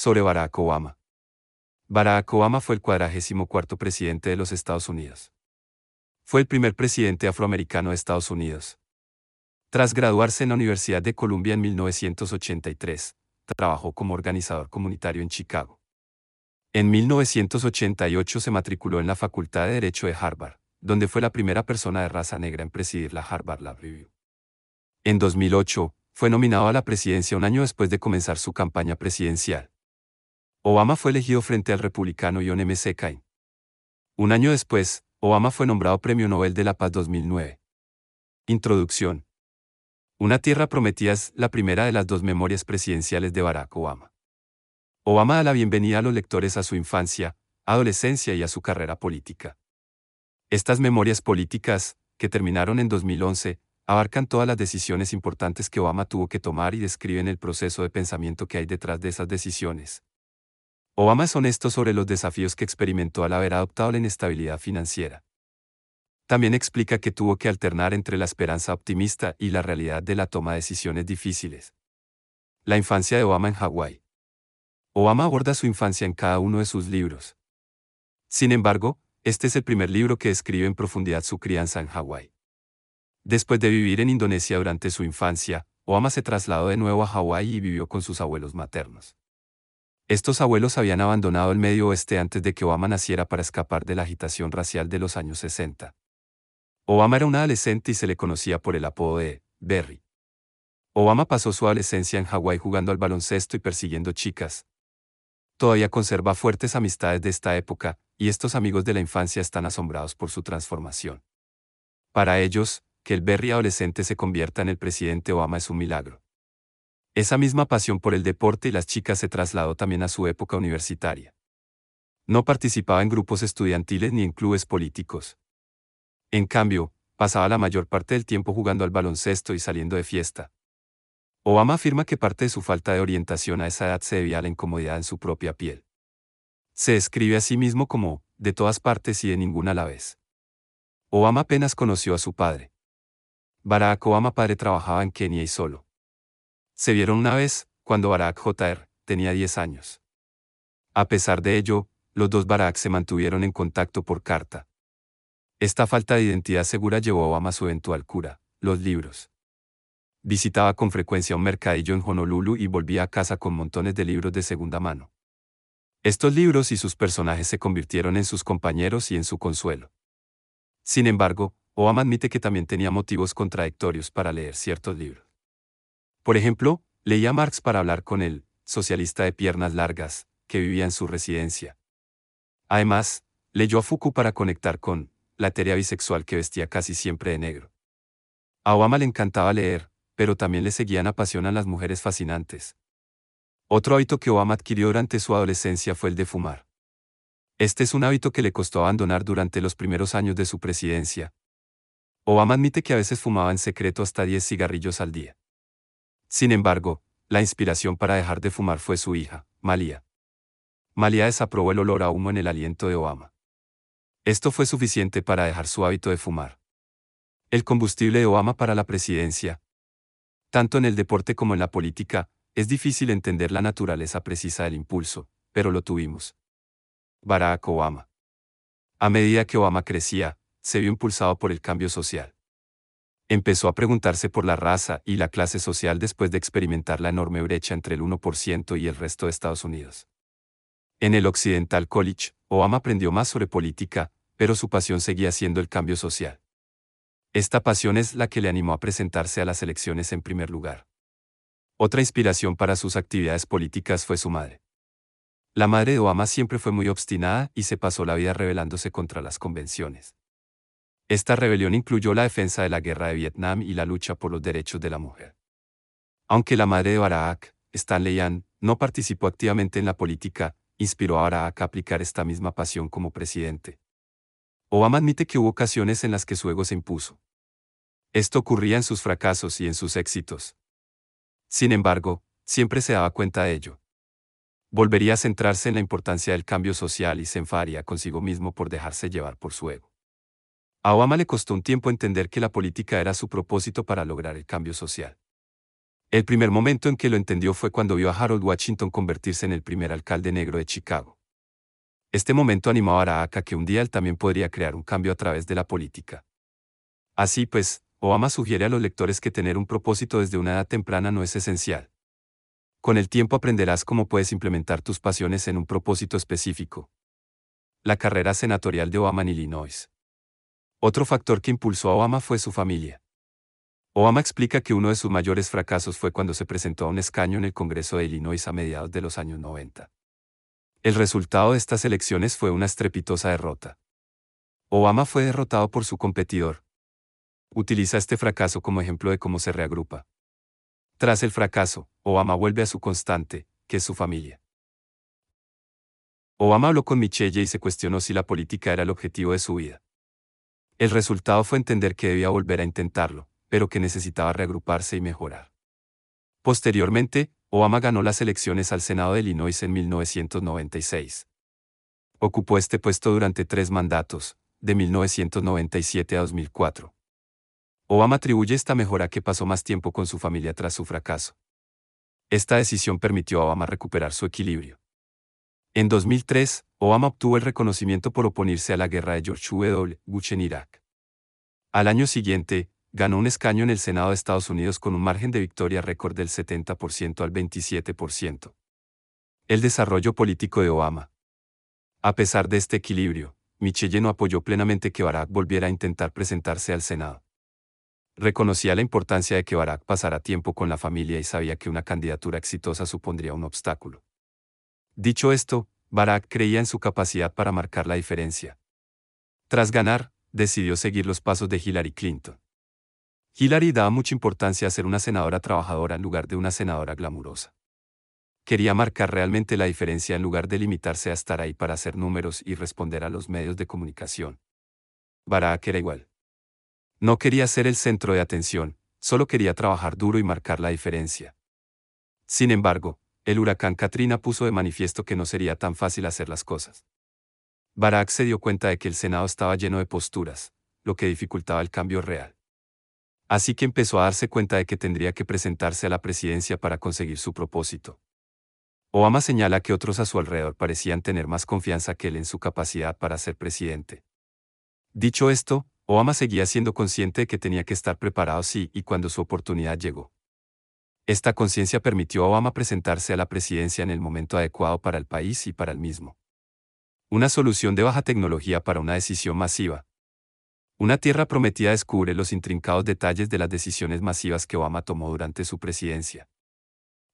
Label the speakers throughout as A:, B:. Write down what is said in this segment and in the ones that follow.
A: Sobre Barack Obama. Barack Obama fue el cuadragésimo cuarto presidente de los Estados Unidos. Fue el primer presidente afroamericano de Estados Unidos. Tras graduarse en la Universidad de Columbia en 1983, trabajó como organizador comunitario en Chicago. En 1988 se matriculó en la Facultad de Derecho de Harvard, donde fue la primera persona de raza negra en presidir la Harvard Law Review. En 2008, fue nominado a la presidencia un año después de comenzar su campaña presidencial. Obama fue elegido frente al republicano John M. McCain. Un año después, Obama fue nombrado Premio Nobel de la Paz 2009. Introducción. Una Tierra Prometida es la primera de las dos memorias presidenciales de Barack Obama. Obama da la bienvenida a los lectores a su infancia, adolescencia y a su carrera política. Estas memorias políticas, que terminaron en 2011, abarcan todas las decisiones importantes que Obama tuvo que tomar y describen el proceso de pensamiento que hay detrás de esas decisiones. Obama es honesto sobre los desafíos que experimentó al haber adoptado la inestabilidad financiera. También explica que tuvo que alternar entre la esperanza optimista y la realidad de la toma de decisiones difíciles. La infancia de Obama en Hawái. Obama aborda su infancia en cada uno de sus libros. Sin embargo, este es el primer libro que describe en profundidad su crianza en Hawái. Después de vivir en Indonesia durante su infancia, Obama se trasladó de nuevo a Hawái y vivió con sus abuelos maternos. Estos abuelos habían abandonado el medio oeste antes de que Obama naciera para escapar de la agitación racial de los años 60. Obama era un adolescente y se le conocía por el apodo de Berry. Obama pasó su adolescencia en Hawái jugando al baloncesto y persiguiendo chicas. Todavía conserva fuertes amistades de esta época, y estos amigos de la infancia están asombrados por su transformación. Para ellos, que el Berry adolescente se convierta en el presidente Obama es un milagro. Esa misma pasión por el deporte y las chicas se trasladó también a su época universitaria. No participaba en grupos estudiantiles ni en clubes políticos. En cambio, pasaba la mayor parte del tiempo jugando al baloncesto y saliendo de fiesta. Obama afirma que parte de su falta de orientación a esa edad se debía a la incomodidad en su propia piel. Se describe a sí mismo como, de todas partes y de ninguna a la vez. Obama apenas conoció a su padre. Barack Obama padre trabajaba en Kenia y solo. Se vieron una vez, cuando Barack Jr. tenía 10 años. A pesar de ello, los dos Barack se mantuvieron en contacto por carta. Esta falta de identidad segura llevó a Obama a su eventual cura, los libros. Visitaba con frecuencia un mercadillo en Honolulu y volvía a casa con montones de libros de segunda mano. Estos libros y sus personajes se convirtieron en sus compañeros y en su consuelo. Sin embargo, Obama admite que también tenía motivos contradictorios para leer ciertos libros. Por ejemplo, leía Marx para hablar con él, socialista de piernas largas, que vivía en su residencia. Además, leyó a Foucault para conectar con la teoría bisexual que vestía casi siempre de negro. A Obama le encantaba leer, pero también le seguían apasionan las mujeres fascinantes. Otro hábito que Obama adquirió durante su adolescencia fue el de fumar. Este es un hábito que le costó abandonar durante los primeros años de su presidencia. Obama admite que a veces fumaba en secreto hasta 10 cigarrillos al día. Sin embargo, la inspiración para dejar de fumar fue su hija, Malia. Malia desaprobó el olor a humo en el aliento de Obama. Esto fue suficiente para dejar su hábito de fumar. El combustible de Obama para la presidencia. Tanto en el deporte como en la política, es difícil entender la naturaleza precisa del impulso, pero lo tuvimos. Barack Obama. A medida que Obama crecía, se vio impulsado por el cambio social. Empezó a preguntarse por la raza y la clase social después de experimentar la enorme brecha entre el 1% y el resto de Estados Unidos. En el Occidental College, Obama aprendió más sobre política, pero su pasión seguía siendo el cambio social. Esta pasión es la que le animó a presentarse a las elecciones en primer lugar. Otra inspiración para sus actividades políticas fue su madre. La madre de Obama siempre fue muy obstinada y se pasó la vida rebelándose contra las convenciones. Esta rebelión incluyó la defensa de la guerra de Vietnam y la lucha por los derechos de la mujer. Aunque la madre de Barack, Stanley Yan, no participó activamente en la política, inspiró a Barack a aplicar esta misma pasión como presidente. Obama admite que hubo ocasiones en las que su ego se impuso. Esto ocurría en sus fracasos y en sus éxitos. Sin embargo, siempre se daba cuenta de ello. Volvería a centrarse en la importancia del cambio social y se enfadaría consigo mismo por dejarse llevar por su ego. A Obama le costó un tiempo entender que la política era su propósito para lograr el cambio social. El primer momento en que lo entendió fue cuando vio a Harold Washington convertirse en el primer alcalde negro de Chicago. Este momento animó a Barack a que un día él también podría crear un cambio a través de la política. Así pues, Obama sugiere a los lectores que tener un propósito desde una edad temprana no es esencial. Con el tiempo aprenderás cómo puedes implementar tus pasiones en un propósito específico. La carrera senatorial de Obama en Illinois. Otro factor que impulsó a Obama fue su familia. Obama explica que uno de sus mayores fracasos fue cuando se presentó a un escaño en el Congreso de Illinois a mediados de los años 90. El resultado de estas elecciones fue una estrepitosa derrota. Obama fue derrotado por su competidor. Utiliza este fracaso como ejemplo de cómo se reagrupa. Tras el fracaso, Obama vuelve a su constante, que es su familia. Obama habló con Michelle y se cuestionó si la política era el objetivo de su vida. El resultado fue entender que debía volver a intentarlo, pero que necesitaba reagruparse y mejorar. Posteriormente, Obama ganó las elecciones al Senado de Illinois en 1996. Ocupó este puesto durante tres mandatos, de 1997 a 2004. Obama atribuye esta mejora que pasó más tiempo con su familia tras su fracaso. Esta decisión permitió a Obama recuperar su equilibrio. En 2003, Obama obtuvo el reconocimiento por oponerse a la guerra de George W. Bush en Irak. Al año siguiente, ganó un escaño en el Senado de Estados Unidos con un margen de victoria récord del 70% al 27%. El desarrollo político de Obama. A pesar de este equilibrio, Michelle no apoyó plenamente que Barack volviera a intentar presentarse al Senado. Reconocía la importancia de que Barack pasara tiempo con la familia y sabía que una candidatura exitosa supondría un obstáculo. Dicho esto, Barack creía en su capacidad para marcar la diferencia. Tras ganar, decidió seguir los pasos de Hillary Clinton. Hillary daba mucha importancia a ser una senadora trabajadora en lugar de una senadora glamurosa. Quería marcar realmente la diferencia en lugar de limitarse a estar ahí para hacer números y responder a los medios de comunicación. Barack era igual. No quería ser el centro de atención, solo quería trabajar duro y marcar la diferencia. Sin embargo, el huracán Katrina puso de manifiesto que no sería tan fácil hacer las cosas. Barack se dio cuenta de que el Senado estaba lleno de posturas, lo que dificultaba el cambio real. Así que empezó a darse cuenta de que tendría que presentarse a la presidencia para conseguir su propósito. Obama señala que otros a su alrededor parecían tener más confianza que él en su capacidad para ser presidente. Dicho esto, Obama seguía siendo consciente de que tenía que estar preparado si y cuando su oportunidad llegó. Esta conciencia permitió a Obama presentarse a la presidencia en el momento adecuado para el país y para el mismo. Una solución de baja tecnología para una decisión masiva, una tierra prometida descubre los intrincados detalles de las decisiones masivas que Obama tomó durante su presidencia.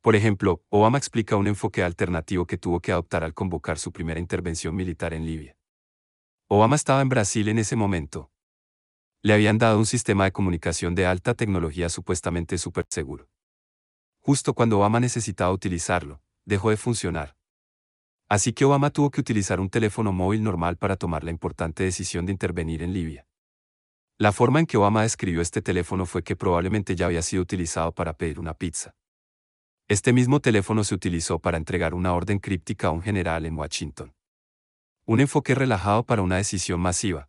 A: Por ejemplo, Obama explica un enfoque alternativo que tuvo que adoptar al convocar su primera intervención militar en Libia. Obama estaba en Brasil en ese momento. Le habían dado un sistema de comunicación de alta tecnología supuestamente súper seguro. Justo cuando Obama necesitaba utilizarlo, dejó de funcionar. Así que Obama tuvo que utilizar un teléfono móvil normal para tomar la importante decisión de intervenir en Libia. La forma en que Obama describió este teléfono fue que probablemente ya había sido utilizado para pedir una pizza. Este mismo teléfono se utilizó para entregar una orden críptica a un general en Washington. Un enfoque relajado para una decisión masiva.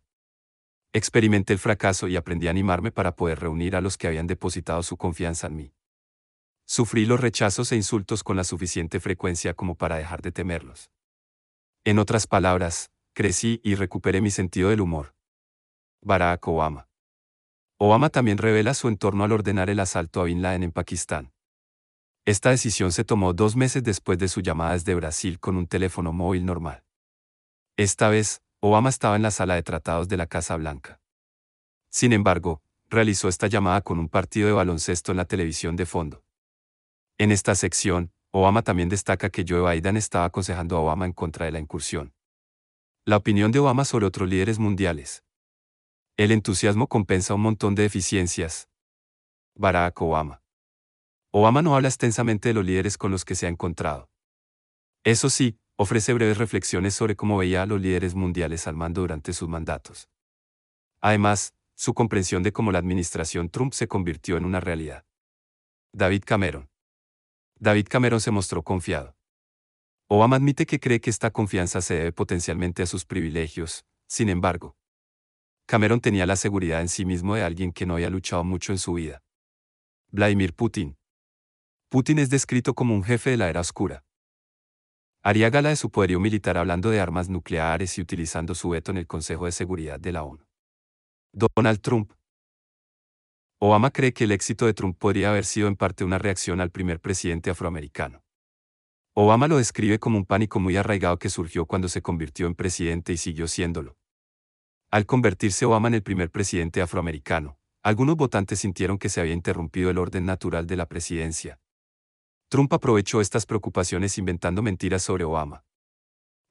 A: Experimenté el fracaso y aprendí a animarme para poder reunir a los que habían depositado su confianza en mí. Sufrí los rechazos e insultos con la suficiente frecuencia como para dejar de temerlos. En otras palabras, crecí y recuperé mi sentido del humor. Barack Obama. Obama también revela su entorno al ordenar el asalto a Bin Laden en Pakistán. Esta decisión se tomó dos meses después de su llamada desde Brasil con un teléfono móvil normal. Esta vez, Obama estaba en la sala de tratados de la Casa Blanca. Sin embargo, realizó esta llamada con un partido de baloncesto en la televisión de fondo. En esta sección, Obama también destaca que Joe Biden estaba aconsejando a Obama en contra de la incursión. La opinión de Obama sobre otros líderes mundiales. El entusiasmo compensa un montón de deficiencias. Barack Obama. Obama no habla extensamente de los líderes con los que se ha encontrado. Eso sí, ofrece breves reflexiones sobre cómo veía a los líderes mundiales al mando durante sus mandatos. Además, su comprensión de cómo la administración Trump se convirtió en una realidad. David Cameron. David Cameron se mostró confiado. Obama admite que cree que esta confianza se debe potencialmente a sus privilegios, sin embargo, Cameron tenía la seguridad en sí mismo de alguien que no había luchado mucho en su vida. Vladimir Putin. Putin es descrito como un jefe de la era oscura. Haría gala de su poderío militar hablando de armas nucleares y utilizando su veto en el Consejo de Seguridad de la ONU. Donald Trump. Obama cree que el éxito de Trump podría haber sido en parte una reacción al primer presidente afroamericano. Obama lo describe como un pánico muy arraigado que surgió cuando se convirtió en presidente y siguió siéndolo. Al convertirse Obama en el primer presidente afroamericano, algunos votantes sintieron que se había interrumpido el orden natural de la presidencia. Trump aprovechó estas preocupaciones inventando mentiras sobre Obama.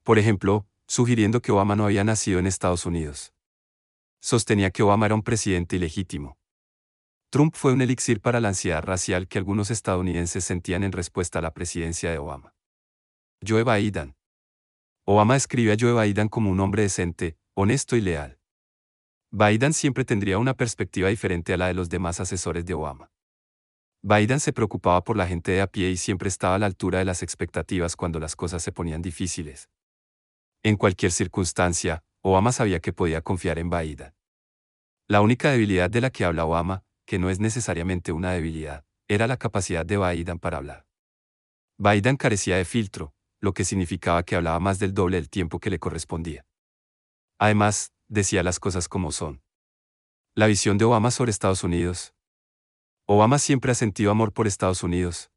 A: Por ejemplo, sugiriendo que Obama no había nacido en Estados Unidos. Sostenía que Obama era un presidente ilegítimo. Trump fue un elixir para la ansiedad racial que algunos estadounidenses sentían en respuesta a la presidencia de Obama. Joe Biden. Obama escribe a Joe Biden como un hombre decente, honesto y leal. Biden siempre tendría una perspectiva diferente a la de los demás asesores de Obama. Biden se preocupaba por la gente de a pie y siempre estaba a la altura de las expectativas cuando las cosas se ponían difíciles. En cualquier circunstancia, Obama sabía que podía confiar en Biden. La única debilidad de la que habla Obama, que no es necesariamente una debilidad, era la capacidad de Biden para hablar. Biden carecía de filtro, lo que significaba que hablaba más del doble del tiempo que le correspondía. Además, decía las cosas como son. La visión de Obama sobre Estados Unidos. Obama siempre ha sentido amor por Estados Unidos.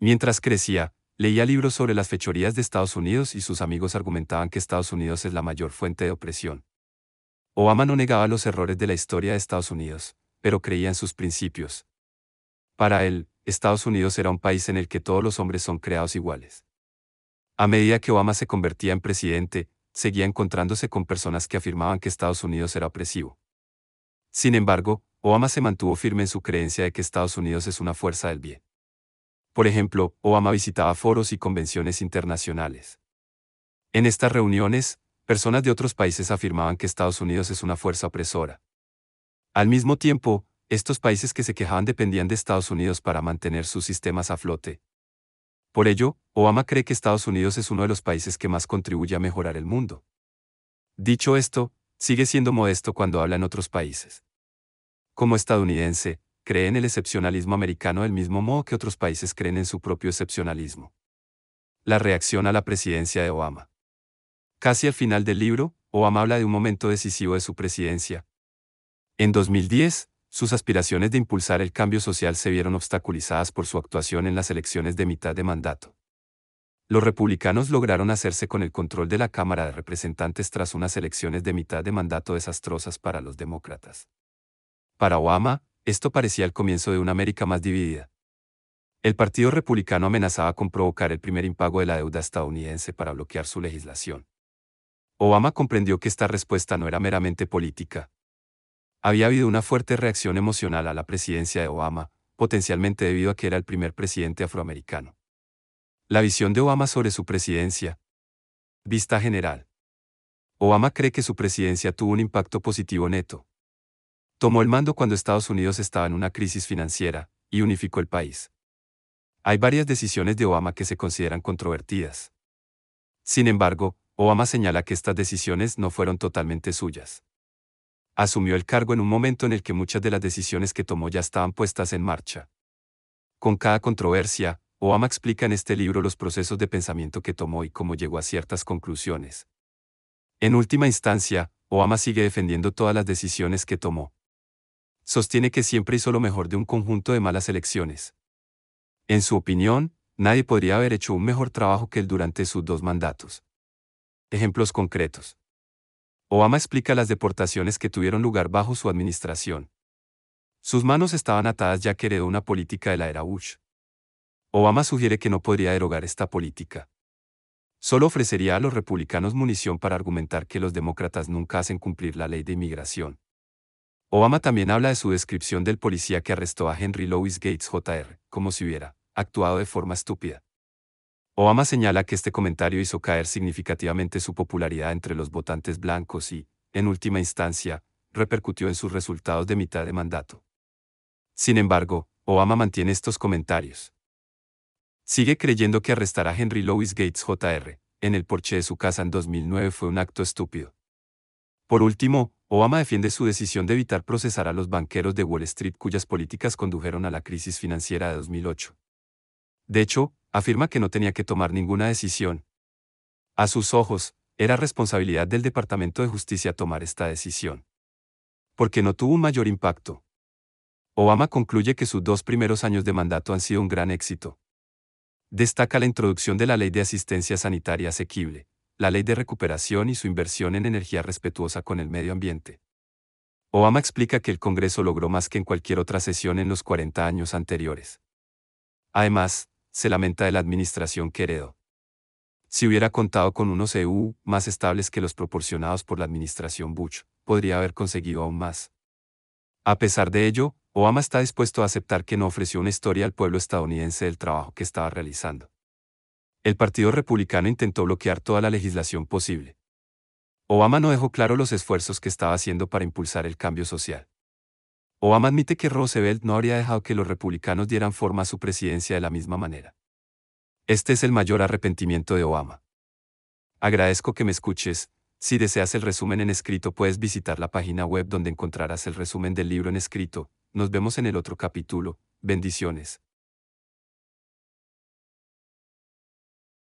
A: Mientras crecía, leía libros sobre las fechorías de Estados Unidos y sus amigos argumentaban que Estados Unidos es la mayor fuente de opresión. Obama no negaba los errores de la historia de Estados Unidos, pero creía en sus principios. Para él, Estados Unidos era un país en el que todos los hombres son creados iguales. A medida que Obama se convertía en presidente, seguía encontrándose con personas que afirmaban que Estados Unidos era opresivo. Sin embargo, Obama se mantuvo firme en su creencia de que Estados Unidos es una fuerza del bien. Por ejemplo, Obama visitaba foros y convenciones internacionales. En estas reuniones, personas de otros países afirmaban que Estados Unidos es una fuerza opresora. Al mismo tiempo, estos países que se quejaban dependían de Estados Unidos para mantener sus sistemas a flote. Por ello, Obama cree que Estados Unidos es uno de los países que más contribuye a mejorar el mundo. Dicho esto, sigue siendo modesto cuando habla en otros países. Como estadounidense, cree en el excepcionalismo americano del mismo modo que otros países creen en su propio excepcionalismo. La reacción a la presidencia de Obama. Casi al final del libro, Obama habla de un momento decisivo de su presidencia. En 2010, sus aspiraciones de impulsar el cambio social se vieron obstaculizadas por su actuación en las elecciones de mitad de mandato. Los republicanos lograron hacerse con el control de la Cámara de Representantes tras unas elecciones de mitad de mandato desastrosas para los demócratas. Para Obama, esto parecía el comienzo de una América más dividida. El Partido Republicano amenazaba con provocar el primer impago de la deuda estadounidense para bloquear su legislación. Obama comprendió que esta respuesta no era meramente política, había habido una fuerte reacción emocional a la presidencia de Obama, potencialmente debido a que era el primer presidente afroamericano. La visión de Obama sobre su presidencia. Vista general. Obama cree que su presidencia tuvo un impacto positivo neto. Tomó el mando cuando Estados Unidos estaba en una crisis financiera, y unificó el país. Hay varias decisiones de Obama que se consideran controvertidas. Sin embargo, Obama señala que estas decisiones no fueron totalmente suyas asumió el cargo en un momento en el que muchas de las decisiones que tomó ya estaban puestas en marcha. Con cada controversia, Obama explica en este libro los procesos de pensamiento que tomó y cómo llegó a ciertas conclusiones. En última instancia, Obama sigue defendiendo todas las decisiones que tomó. Sostiene que siempre hizo lo mejor de un conjunto de malas elecciones. En su opinión, nadie podría haber hecho un mejor trabajo que él durante sus dos mandatos. Ejemplos concretos. Obama explica las deportaciones que tuvieron lugar bajo su administración. Sus manos estaban atadas ya que heredó una política de la era Bush. Obama sugiere que no podría derogar esta política. Solo ofrecería a los republicanos munición para argumentar que los demócratas nunca hacen cumplir la ley de inmigración. Obama también habla de su descripción del policía que arrestó a Henry Louis Gates Jr., como si hubiera actuado de forma estúpida. Obama señala que este comentario hizo caer significativamente su popularidad entre los votantes blancos y, en última instancia, repercutió en sus resultados de mitad de mandato. Sin embargo, Obama mantiene estos comentarios. Sigue creyendo que arrestar a Henry Louis Gates Jr. en el porche de su casa en 2009 fue un acto estúpido. Por último, Obama defiende su decisión de evitar procesar a los banqueros de Wall Street cuyas políticas condujeron a la crisis financiera de 2008. De hecho, afirma que no tenía que tomar ninguna decisión. A sus ojos, era responsabilidad del Departamento de Justicia tomar esta decisión. Porque no tuvo un mayor impacto. Obama concluye que sus dos primeros años de mandato han sido un gran éxito. Destaca la introducción de la Ley de Asistencia Sanitaria Asequible, la Ley de Recuperación y su inversión en energía respetuosa con el medio ambiente. Obama explica que el Congreso logró más que en cualquier otra sesión en los 40 años anteriores. Además, se lamenta de la administración que. Si hubiera contado con unos EU más estables que los proporcionados por la administración Bush, podría haber conseguido aún más. A pesar de ello, Obama está dispuesto a aceptar que no ofreció una historia al pueblo estadounidense del trabajo que estaba realizando. El Partido Republicano intentó bloquear toda la legislación posible. Obama no dejó claro los esfuerzos que estaba haciendo para impulsar el cambio social. Obama admite que Roosevelt no habría dejado que los republicanos dieran forma a su presidencia de la misma manera. Este es el mayor arrepentimiento de Obama. Agradezco que me escuches, si deseas el resumen en escrito puedes visitar la página web donde encontrarás el resumen del libro en escrito, nos vemos en el otro capítulo, bendiciones.